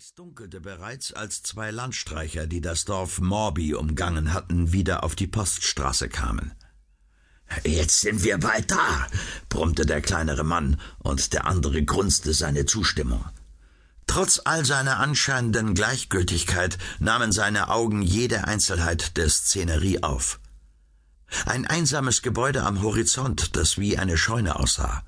Es dunkelte bereits, als zwei Landstreicher, die das Dorf Morby umgangen hatten, wieder auf die Poststraße kamen. Jetzt sind wir bald da, brummte der kleinere Mann, und der andere grunzte seine Zustimmung. Trotz all seiner anscheinenden Gleichgültigkeit nahmen seine Augen jede Einzelheit der Szenerie auf. Ein einsames Gebäude am Horizont, das wie eine Scheune aussah.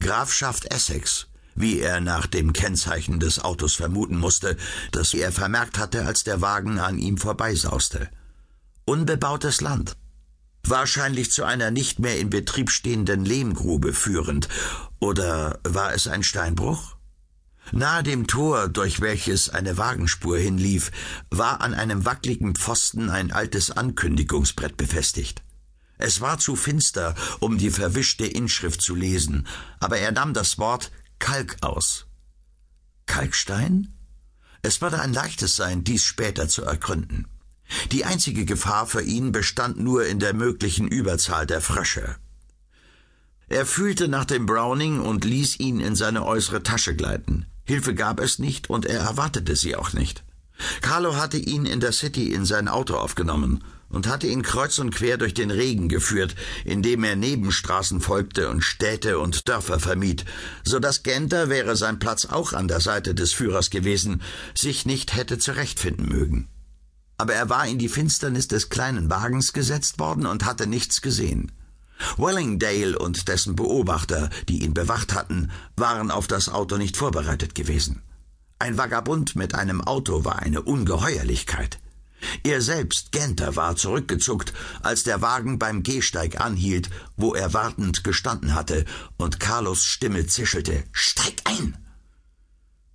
Grafschaft Essex, wie er nach dem Kennzeichen des Autos vermuten musste, das er vermerkt hatte, als der Wagen an ihm vorbeisauste. Unbebautes Land. Wahrscheinlich zu einer nicht mehr in Betrieb stehenden Lehmgrube führend. Oder war es ein Steinbruch? Nahe dem Tor, durch welches eine Wagenspur hinlief, war an einem wackligen Pfosten ein altes Ankündigungsbrett befestigt. Es war zu finster, um die verwischte Inschrift zu lesen, aber er nahm das Wort Kalk aus. Kalkstein? Es würde ein leichtes sein, dies später zu ergründen. Die einzige Gefahr für ihn bestand nur in der möglichen Überzahl der Frösche. Er fühlte nach dem Browning und ließ ihn in seine äußere Tasche gleiten. Hilfe gab es nicht und er erwartete sie auch nicht. Carlo hatte ihn in der City in sein Auto aufgenommen und hatte ihn kreuz und quer durch den Regen geführt, indem er Nebenstraßen folgte und Städte und Dörfer vermied, so dass Genter, wäre sein Platz auch an der Seite des Führers gewesen, sich nicht hätte zurechtfinden mögen. Aber er war in die Finsternis des kleinen Wagens gesetzt worden und hatte nichts gesehen. Wellingdale und dessen Beobachter, die ihn bewacht hatten, waren auf das Auto nicht vorbereitet gewesen. Ein Vagabund mit einem Auto war eine Ungeheuerlichkeit. Er selbst, Genter, war zurückgezuckt, als der Wagen beim Gehsteig anhielt, wo er wartend gestanden hatte, und Carlos Stimme zischelte Steig ein.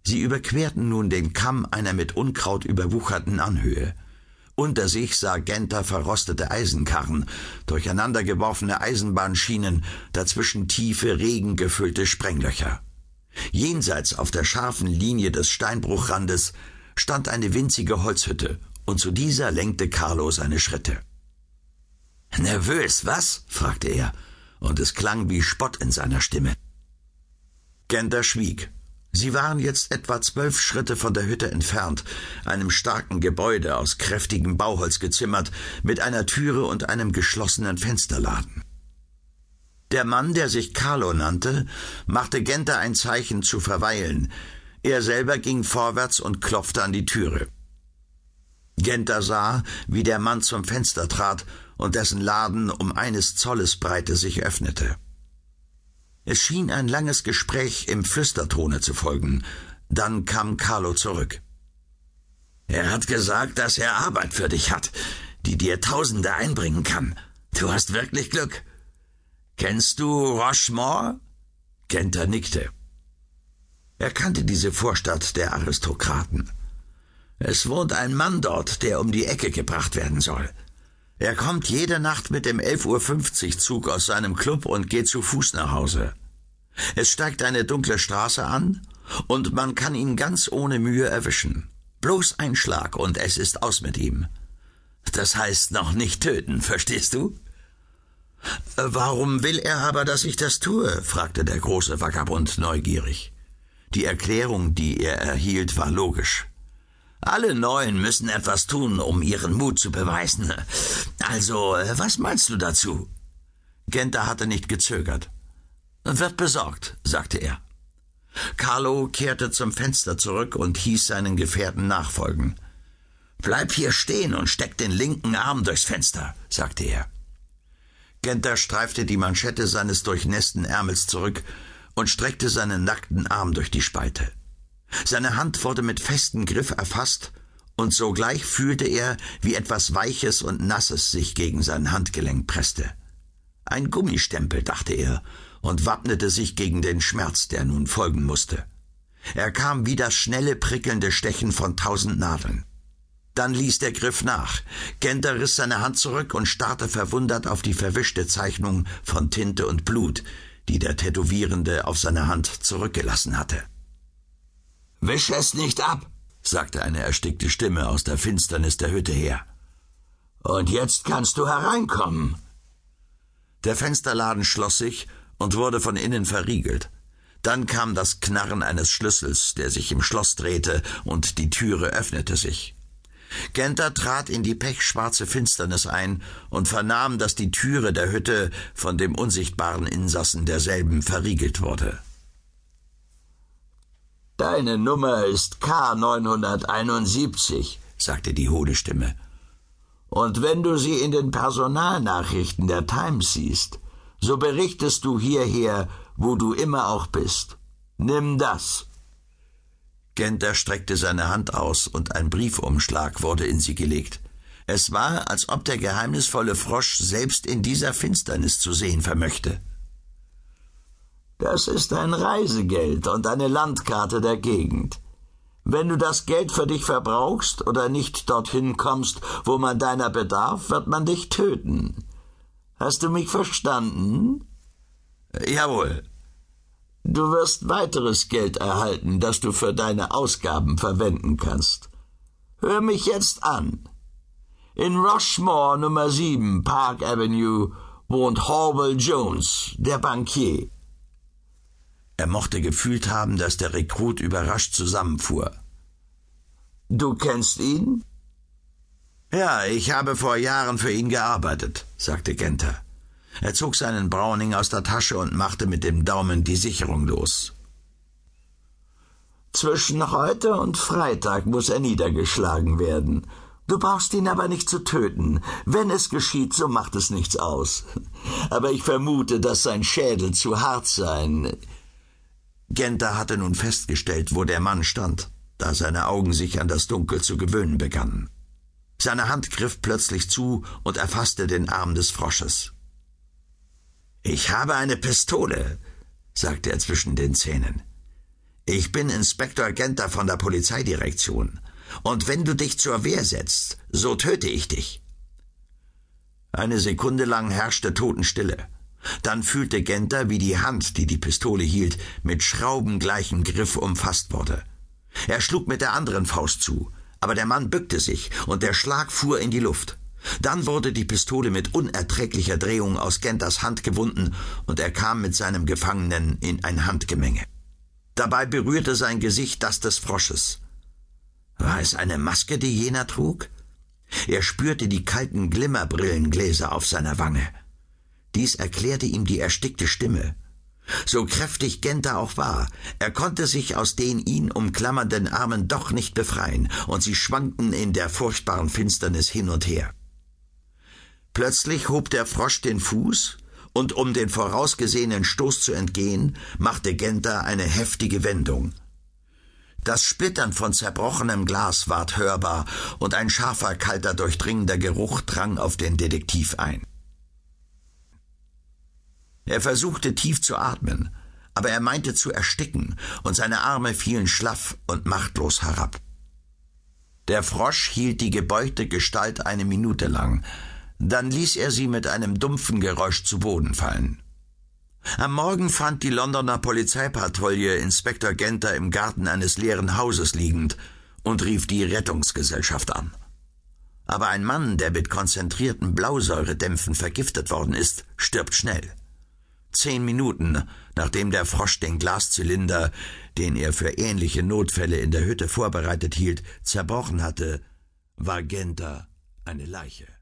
Sie überquerten nun den Kamm einer mit Unkraut überwucherten Anhöhe. Unter sich sah Genter verrostete Eisenkarren, durcheinandergeworfene Eisenbahnschienen, dazwischen tiefe, regengefüllte Sprenglöcher. Jenseits auf der scharfen Linie des Steinbruchrandes stand eine winzige Holzhütte, und zu dieser lenkte Carlo seine Schritte. Nervös, was? fragte er, und es klang wie Spott in seiner Stimme. Genter schwieg. Sie waren jetzt etwa zwölf Schritte von der Hütte entfernt, einem starken Gebäude aus kräftigem Bauholz gezimmert, mit einer Türe und einem geschlossenen Fensterladen. Der Mann, der sich Carlo nannte, machte Genter ein Zeichen zu verweilen. Er selber ging vorwärts und klopfte an die Türe. Genter sah, wie der Mann zum Fenster trat und dessen Laden um eines Zolles Breite sich öffnete. Es schien ein langes Gespräch im Flüstertone zu folgen. Dann kam Carlo zurück. Er hat gesagt, dass er Arbeit für dich hat, die dir Tausende einbringen kann. Du hast wirklich Glück. Kennst du Rochemore? Genter nickte. Er kannte diese Vorstadt der Aristokraten. Es wohnt ein Mann dort, der um die Ecke gebracht werden soll. Er kommt jede Nacht mit dem 11.50 Uhr Zug aus seinem Club und geht zu Fuß nach Hause. Es steigt eine dunkle Straße an und man kann ihn ganz ohne Mühe erwischen. Bloß ein Schlag und es ist aus mit ihm. Das heißt noch nicht töten, verstehst du? Warum will er aber, dass ich das tue? fragte der große Vagabund neugierig. Die Erklärung, die er erhielt, war logisch. Alle Neuen müssen etwas tun, um ihren Mut zu beweisen. Also, was meinst du dazu? Genter hatte nicht gezögert. Wird besorgt, sagte er. Carlo kehrte zum Fenster zurück und hieß seinen Gefährten nachfolgen. Bleib hier stehen und steck den linken Arm durchs Fenster, sagte er. Genter streifte die Manschette seines durchnässten Ärmels zurück und streckte seinen nackten Arm durch die Spalte. Seine Hand wurde mit festem Griff erfasst, und sogleich fühlte er, wie etwas Weiches und Nasses sich gegen sein Handgelenk presste. Ein Gummistempel, dachte er, und wappnete sich gegen den Schmerz, der nun folgen musste. Er kam wie das schnelle, prickelnde Stechen von tausend Nadeln. Dann ließ der Griff nach. Genter riss seine Hand zurück und starrte verwundert auf die verwischte Zeichnung von Tinte und Blut, die der Tätowierende auf seiner Hand zurückgelassen hatte. Wisch es nicht ab, sagte eine erstickte Stimme aus der Finsternis der Hütte her. Und jetzt kannst du hereinkommen. Der Fensterladen schloss sich und wurde von innen verriegelt. Dann kam das Knarren eines Schlüssels, der sich im Schloss drehte, und die Türe öffnete sich. Genter trat in die pechschwarze Finsternis ein und vernahm, dass die Türe der Hütte von dem unsichtbaren Insassen derselben verriegelt wurde. Deine Nummer ist K971, sagte die hohle Stimme. Und wenn du sie in den Personalnachrichten der Times siehst, so berichtest du hierher, wo du immer auch bist. Nimm das. Genter streckte seine Hand aus, und ein Briefumschlag wurde in sie gelegt. Es war, als ob der geheimnisvolle Frosch selbst in dieser Finsternis zu sehen vermöchte. Das ist ein Reisegeld und eine Landkarte der Gegend. Wenn du das Geld für dich verbrauchst oder nicht dorthin kommst, wo man deiner bedarf, wird man dich töten. Hast du mich verstanden? Jawohl. Du wirst weiteres Geld erhalten, das du für deine Ausgaben verwenden kannst. Hör mich jetzt an. In Rushmore Nummer 7 Park Avenue wohnt Horwell Jones, der Bankier. Er mochte gefühlt haben, dass der Rekrut überrascht zusammenfuhr. Du kennst ihn? Ja, ich habe vor Jahren für ihn gearbeitet, sagte Genter. Er zog seinen Browning aus der Tasche und machte mit dem Daumen die Sicherung los. Zwischen heute und Freitag muss er niedergeschlagen werden. Du brauchst ihn aber nicht zu töten. Wenn es geschieht, so macht es nichts aus. Aber ich vermute, dass sein Schädel zu hart sein. Genter hatte nun festgestellt, wo der Mann stand, da seine Augen sich an das Dunkel zu gewöhnen begannen. Seine Hand griff plötzlich zu und erfasste den Arm des Frosches. Ich habe eine Pistole, sagte er zwischen den Zähnen. Ich bin Inspektor Genter von der Polizeidirektion, und wenn du dich zur Wehr setzt, so töte ich dich. Eine Sekunde lang herrschte Totenstille. Dann fühlte Genter, wie die Hand, die die Pistole hielt, mit schraubengleichem Griff umfasst wurde. Er schlug mit der anderen Faust zu, aber der Mann bückte sich, und der Schlag fuhr in die Luft. Dann wurde die Pistole mit unerträglicher Drehung aus Genters Hand gewunden und er kam mit seinem Gefangenen in ein Handgemenge. Dabei berührte sein Gesicht das des Frosches. War es eine Maske, die jener trug? Er spürte die kalten Glimmerbrillengläser auf seiner Wange. Dies erklärte ihm die erstickte Stimme. So kräftig Genter auch war, er konnte sich aus den ihn umklammernden Armen doch nicht befreien, und sie schwankten in der furchtbaren Finsternis hin und her. Plötzlich hob der Frosch den Fuß, und um den vorausgesehenen Stoß zu entgehen, machte Genter eine heftige Wendung. Das Splittern von zerbrochenem Glas ward hörbar, und ein scharfer, kalter, durchdringender Geruch drang auf den Detektiv ein. Er versuchte tief zu atmen, aber er meinte zu ersticken, und seine Arme fielen schlaff und machtlos herab. Der Frosch hielt die gebeugte Gestalt eine Minute lang, dann ließ er sie mit einem dumpfen Geräusch zu Boden fallen. Am Morgen fand die Londoner Polizeipatrouille Inspektor Genter im Garten eines leeren Hauses liegend und rief die Rettungsgesellschaft an. Aber ein Mann, der mit konzentrierten Blausäuredämpfen vergiftet worden ist, stirbt schnell. Zehn Minuten, nachdem der Frosch den Glaszylinder, den er für ähnliche Notfälle in der Hütte vorbereitet hielt, zerbrochen hatte, war Genter eine Leiche.